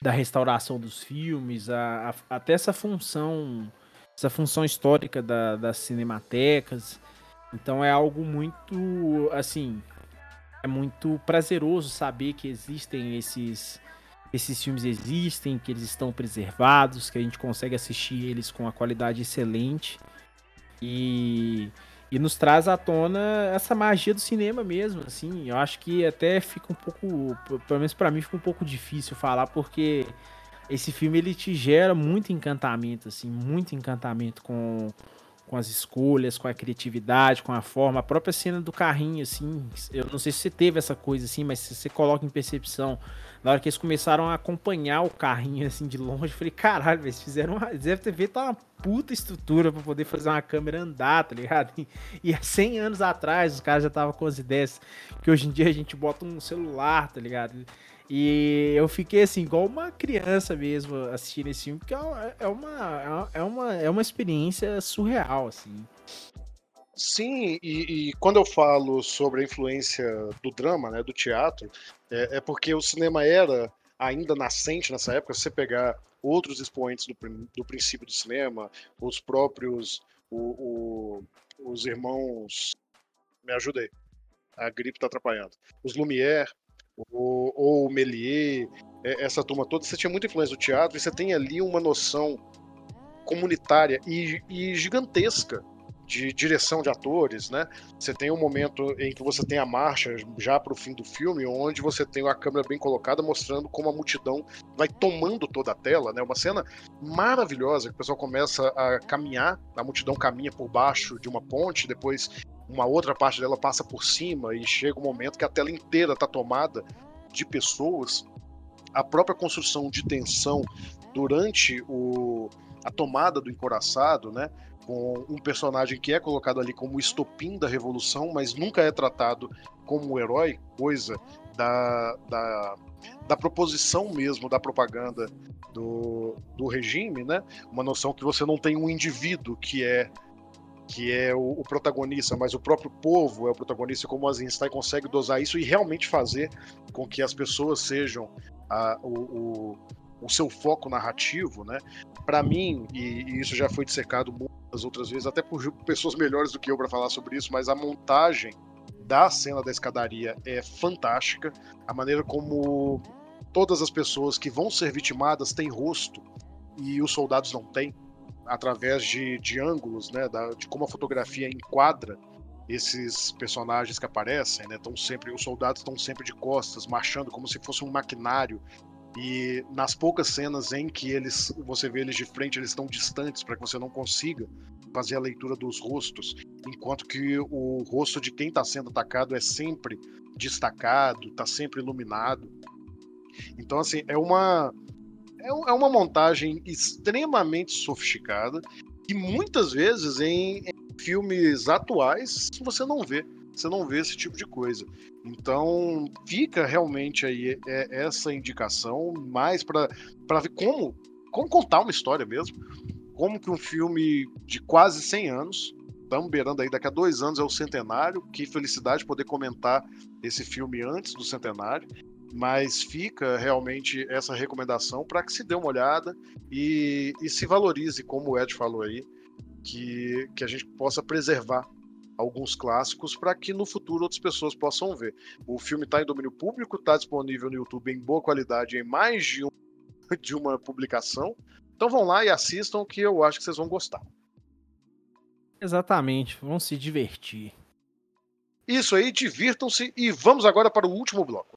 da restauração dos filmes, a, a- até essa função essa função histórica da, das cinematecas. Então é algo muito, assim, é muito prazeroso saber que existem esses esses filmes existem, que eles estão preservados, que a gente consegue assistir eles com uma qualidade excelente e, e nos traz à tona essa magia do cinema mesmo, assim. Eu acho que até fica um pouco, pelo menos para mim fica um pouco difícil falar porque esse filme ele te gera muito encantamento, assim, muito encantamento com com as escolhas, com a criatividade, com a forma, a própria cena do carrinho, assim, eu não sei se você teve essa coisa assim, mas se você coloca em percepção, na hora que eles começaram a acompanhar o carrinho assim de longe, eu falei, caralho, eles fizeram uma, eles devem ter feito uma puta estrutura para poder fazer uma câmera andar, tá ligado? E, e há 100 anos atrás os caras já estavam com as ideias que hoje em dia a gente bota um celular, tá ligado? E eu fiquei assim, igual uma criança mesmo assistindo esse filme, porque é uma, é uma, é uma, é experiência surreal, assim. Sim, e, e, quando eu falo sobre a influência do drama, né, do teatro, é, é, porque o cinema era ainda nascente nessa época. Se você pegar outros expoentes do, do princípio do cinema, os próprios, o, o, os irmãos, me ajudei, a gripe está atrapalhando, os Lumière, ou, ou o Méliès, é, essa turma toda, você tinha muita influência do teatro e você tem ali uma noção comunitária e, e gigantesca de direção de atores, né? Você tem um momento em que você tem a marcha já para o fim do filme, onde você tem a câmera bem colocada mostrando como a multidão vai tomando toda a tela, né? Uma cena maravilhosa que o pessoal começa a caminhar, a multidão caminha por baixo de uma ponte, depois uma outra parte dela passa por cima e chega um momento que a tela inteira está tomada de pessoas. A própria construção de tensão durante o, a tomada do encoraçado, né? Com um personagem que é colocado ali como estopim da revolução, mas nunca é tratado como um herói, coisa da, da, da proposição mesmo da propaganda do, do regime, né? Uma noção que você não tem um indivíduo que é que é o, o, protagonista, mas o próprio povo é o protagonista, como o Eisenstein consegue dosar isso e realmente fazer com que as pessoas sejam a, o, o, o, seu foco narrativo, né? Para mim, e, e, isso já foi dissecado muitas outras vezes, até por pessoas melhores do que eu para falar sobre isso, mas a montagem da cena da escadaria é fantástica, a maneira como todas as pessoas que vão ser vitimadas têm rosto e os soldados não têm através de, de ângulos, né, da, de como a fotografia enquadra esses personagens que aparecem, né, estão sempre os soldados estão sempre de costas, marchando como se fosse um maquinário. E nas poucas cenas em que eles você vê eles de frente, eles estão distantes para que você não consiga fazer a leitura dos rostos, enquanto que o rosto de quem está sendo atacado é sempre destacado, está sempre iluminado. Então assim, é uma é, é uma montagem extremamente sofisticada e muitas vezes em, em filmes atuais você não vê você não vê esse tipo de coisa. Então fica realmente aí é, essa indicação mais para ver como, como contar uma história mesmo. Como que um filme de quase 100 anos, estamos beirando aí, daqui a dois anos é o centenário, que felicidade poder comentar esse filme antes do centenário mas fica realmente essa recomendação para que se dê uma olhada e, e, se valorize, como o Ed falou aí, que, que a gente possa preservar alguns clássicos para que no futuro outras pessoas possam ver. O filme está em domínio público, está disponível no YouTube em boa qualidade, em mais de, um, <laughs> de uma publicação. Então vão lá e assistam que eu acho que vocês vão gostar. Exatamente, vão se divertir. Isso aí, divirtam-se e vamos agora para o último bloco.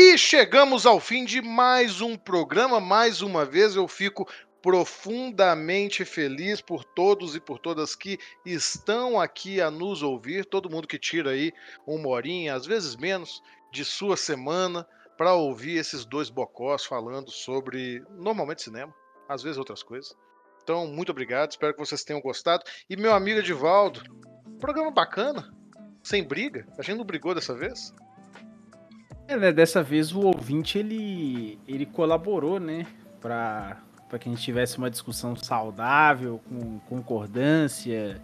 E chegamos ao fim de mais um programa. Mais uma vez eu fico profundamente feliz por todos e por todas que estão aqui a nos ouvir. Todo mundo que tira aí uma horinha, às vezes menos, de sua semana para ouvir esses dois bocós falando sobre normalmente cinema, às vezes outras coisas. Então, muito obrigado, espero que vocês tenham gostado. E meu amigo Edivaldo, programa bacana, sem briga. A gente não brigou dessa vez? É, né, dessa vez o ouvinte ele, ele colaborou, né, para para que a gente tivesse uma discussão saudável, com concordância.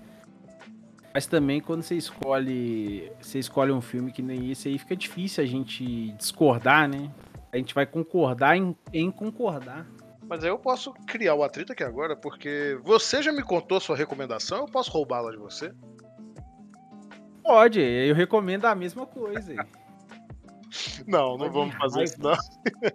Mas também quando você escolhe, você escolhe um filme que nem esse aí fica difícil a gente discordar, né? A gente vai concordar em, em concordar. Mas aí eu posso criar o atrito aqui agora, porque você já me contou sua recomendação, eu posso roubá-la de você? Pode, eu recomendo a mesma coisa. Não, não vamos fazer isso não.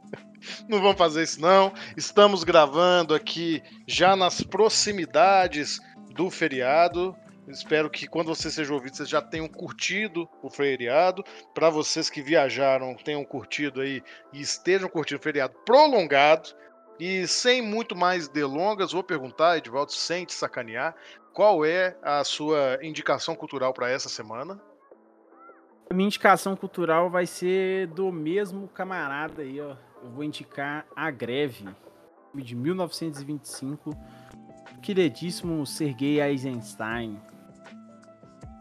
<laughs> não vamos fazer isso não. Estamos gravando aqui já nas proximidades do feriado. Espero que quando você seja ouvido, vocês já tenham curtido o feriado. Para vocês que viajaram, tenham curtido aí e estejam curtindo o feriado prolongado. E sem muito mais delongas, vou perguntar, Edvaldo, sem te sacanear, qual é a sua indicação cultural para essa semana? A minha indicação cultural vai ser do mesmo camarada aí, ó. Eu vou indicar A Greve, de 1925, queridíssimo Sergei Eisenstein.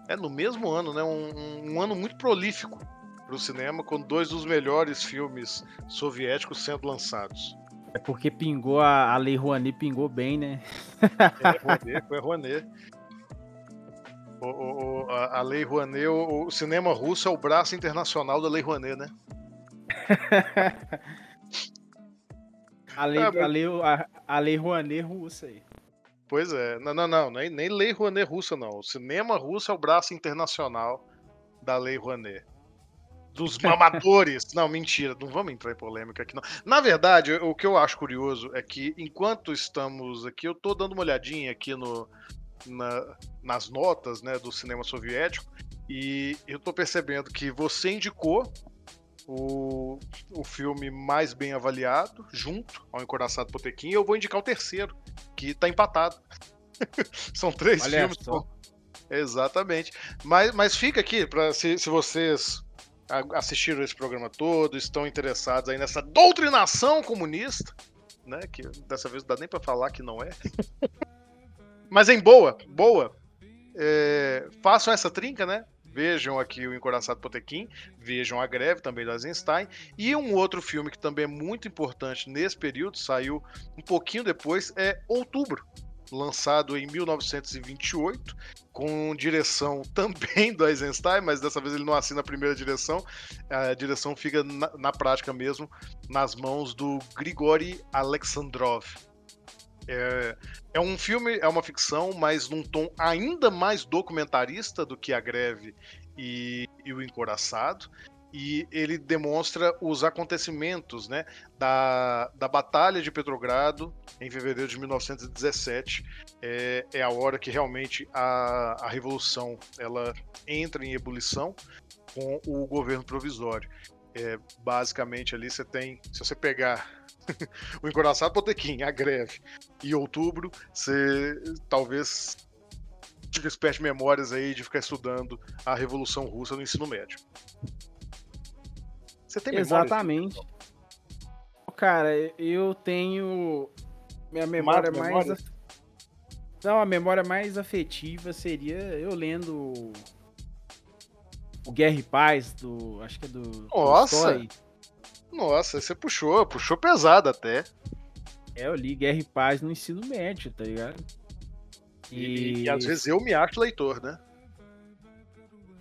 É no mesmo ano, né? Um, um, ano muito prolífico para o cinema, com dois dos melhores filmes soviéticos sendo lançados. É porque pingou a, a Lei Rouanet, pingou bem, né? É, Rouanet, foi Rouanet. O, o, a, a, Lei Rouanet, o, o, cinema russo é o braço internacional da Lei Rouanet, né? <laughs> a, lei, é, a, lei, a, a Lei Rouanet russa aí. Pois é. Não, não, não. Nem, nem Lei Rouanet russa, não. O cinema russo é o braço internacional da Lei Rouanet dos <laughs> mamadores. não, mentira, não vamos entrar em polêmica aqui não. Na verdade, o que eu acho curioso é que enquanto estamos aqui, eu tô dando uma olhadinha aqui no, na, nas notas né, do cinema soviético e eu tô percebendo que você indicou o, o filme mais bem avaliado, junto ao Encoraçado Potequim, e eu vou indicar o terceiro, que tá empatado. <laughs> São três Olha filmes. Só. Exatamente. Mas, mas fica aqui, pra, se, se vocês assistiram esse programa todo, estão interessados aí nessa doutrinação comunista, né? Que dessa vez não dá nem para falar que não é. Mas em boa, boa. É, façam essa trinca, né? Vejam aqui o Encoraçado Potequim, vejam a greve também do Eisenstein. E um outro filme que também é muito importante nesse período, saiu um pouquinho depois, é Outubro, lançado em 1928, com direção <laughs> também do Eisenstein, mas dessa vez ele não assina a primeira direção. A direção fica na, na prática mesmo nas mãos do Grigori Alexandrov. É, é, um filme, é uma ficção, mas num tom ainda mais documentarista do que a greve e, e o encoraçado e ele demonstra os acontecimentos né, da, da Batalha de Petrogrado em fevereiro de 1917. É, é a hora que realmente a, a Revolução ela entra em ebulição com o governo provisório. É, basicamente ali você tem, se você pegar <laughs> o Encoraçado Potequim, a greve e outubro, você talvez fica esperto memórias aí de ficar estudando a Revolução Russa no ensino médio. Você tem Exatamente. Cara, eu tenho. Minha memória mais. Memória? Não, a memória mais afetiva seria eu lendo o Guerra e Paz do. Acho que é do. Nossa! Nossa, você puxou, puxou pesado até. É, eu li Guerra e Paz no ensino médio, tá ligado? E, e, e às vezes eu me acho leitor, né?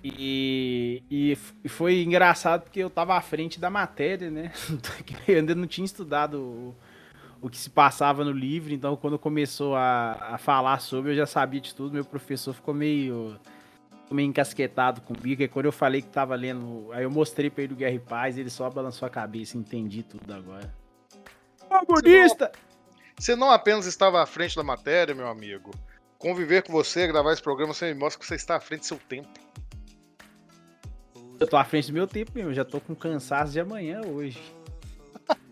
E, e, foi engraçado porque eu tava à frente da matéria, né? <laughs> Eu ainda não tinha estudado o, o que se passava no livro, então quando começou a, a falar sobre, eu já sabia de tudo. Meu professor ficou meio, meio encasquetado comigo. E quando eu falei que tava lendo, aí eu mostrei pra ele o Guerra e Paz, ele só balançou a cabeça, entendi tudo agora. Comunista! Você não apenas estava à frente da matéria, meu amigo. Conviver com você, gravar esse programa, você me mostra que você está à frente do seu tempo. Eu tô à frente do meu tempo mesmo, já tô com cansaço de amanhã hoje. <laughs>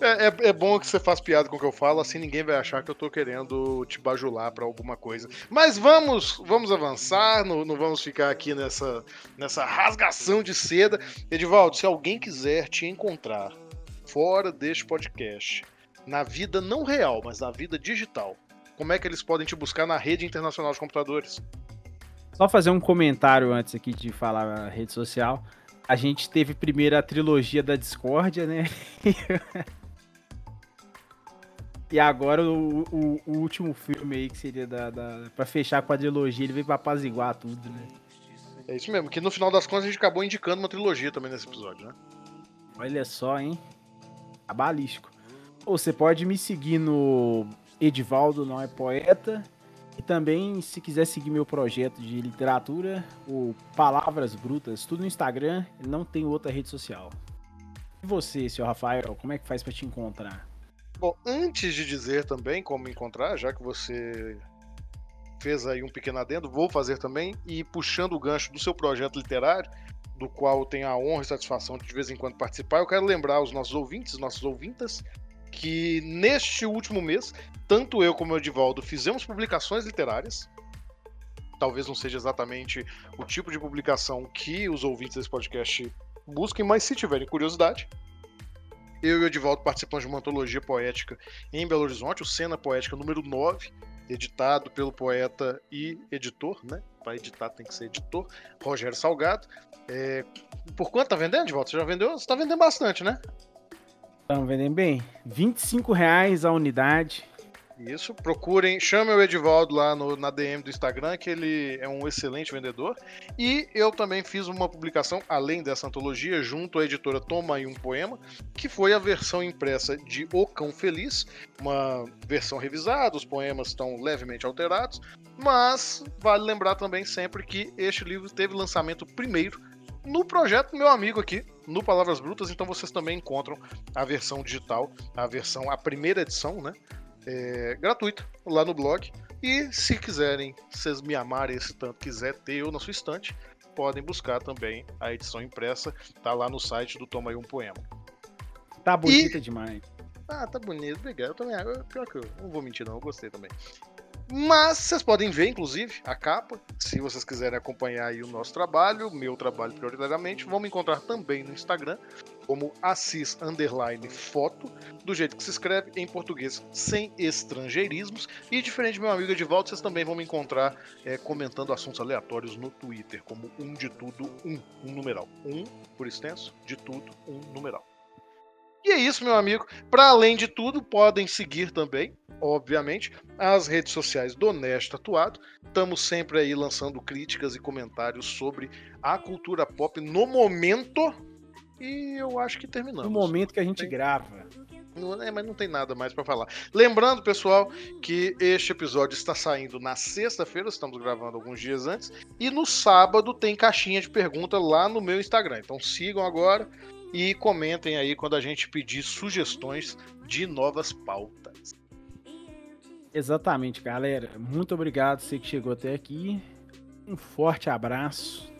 É, é, é, bom que você faz piada com o que eu falo, assim ninguém vai achar que eu tô querendo te bajular para alguma coisa. Mas vamos vamos avançar, não, não, vamos ficar aqui nessa, nessa rasgação de seda. Edivaldo, se alguém quiser te encontrar fora deste podcast, na vida não real, mas na vida digital, como é que eles podem te buscar na rede internacional de computadores? Só fazer um comentário antes aqui de falar rede social. A gente teve primeiro a trilogia da discórdia, né? <laughs> e agora o, o, o, último filme aí, que seria da, da, pra fechar a quadrilogia, ele veio pra apaziguar tudo, né? É isso mesmo, que no final das contas a gente acabou indicando uma trilogia também nesse episódio, né? Olha só, hein? Abalístico. Ou você pode me seguir no Edivaldo Não É Poeta e também, se quiser seguir meu projeto de literatura, o Palavras Brutas, tudo no Instagram, não tem outra rede social. E você, senhor Rafael, como é que faz para te encontrar? Bom, antes de dizer também como me encontrar, já que você fez aí um pequeno adendo, vou fazer também, e puxando o gancho do seu projeto literário, do qual eu tenho a honra e satisfação de de vez em quando participar, eu quero lembrar os nossos ouvintes, nossas ouvintas, que neste último mês, tanto eu como o Edivaldo fizemos publicações literárias. Talvez não seja exatamente o tipo de publicação que os ouvintes desse podcast busquem, mas se tiverem curiosidade, eu e o Edivaldo participamos de uma antologia poética em Belo Horizonte, o Cena Poética número 9, editado pelo poeta e editor, né? Para editar tem que ser editor, Rogério Salgado. É... Por quanto tá vendendo, Edivaldo? Você já vendeu? Você tá vendendo bastante, né? Estão vendendo bem. 25 reais a unidade. Isso, procurem, chame o Edivaldo lá no, na DM do Instagram, que ele é um excelente vendedor. E eu também fiz uma publicação, além dessa antologia, junto à editora Toma aí um Poema, que foi a versão impressa de O Cão Feliz, uma versão revisada, os poemas estão levemente alterados, mas vale lembrar também sempre que este livro teve lançamento primeiro no projeto meu amigo aqui, no Palavras Brutas, então vocês também encontram a versão digital, a versão, a primeira edição, né? É, gratuita, lá no blog. E se quiserem, vocês me amarem esse tanto, quiser ter eu na sua estante, podem buscar também a edição impressa, tá lá no site do Toma aí um Poema. Tá bonita e... demais. Ah, tá bonito, obrigado. Eu também, pior que eu não vou mentir não, eu gostei também. Mas vocês podem ver, inclusive, a capa, se vocês quiserem acompanhar o nosso trabalho, meu trabalho prioritariamente, vão me encontrar também no Instagram, como Assis Underline Foto, do jeito que se escreve em português, sem estrangeirismos. E diferente do meu amigo volta, vocês também vão me encontrar é, comentando assuntos aleatórios no Twitter, como um de tudo, um, um numeral. Um, por extenso, de tudo, um numeral. E é isso, meu amigo. Para além de tudo, podem seguir também, obviamente, as redes sociais do Nest Tatuado. Estamos sempre aí lançando críticas e comentários sobre a cultura pop no momento. E eu acho que terminamos. No momento que a gente tem... grava. Não, é, mas não tem nada mais para falar. Lembrando, pessoal, que este episódio está saindo na sexta-feira, estamos gravando alguns dias antes, e no sábado tem caixinha de pergunta lá no meu Instagram. Então sigam agora, e comentem aí quando a gente pedir sugestões de novas pautas. Exatamente, galera. Muito obrigado você que chegou até aqui. Um forte abraço.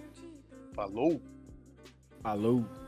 Falou. Falou.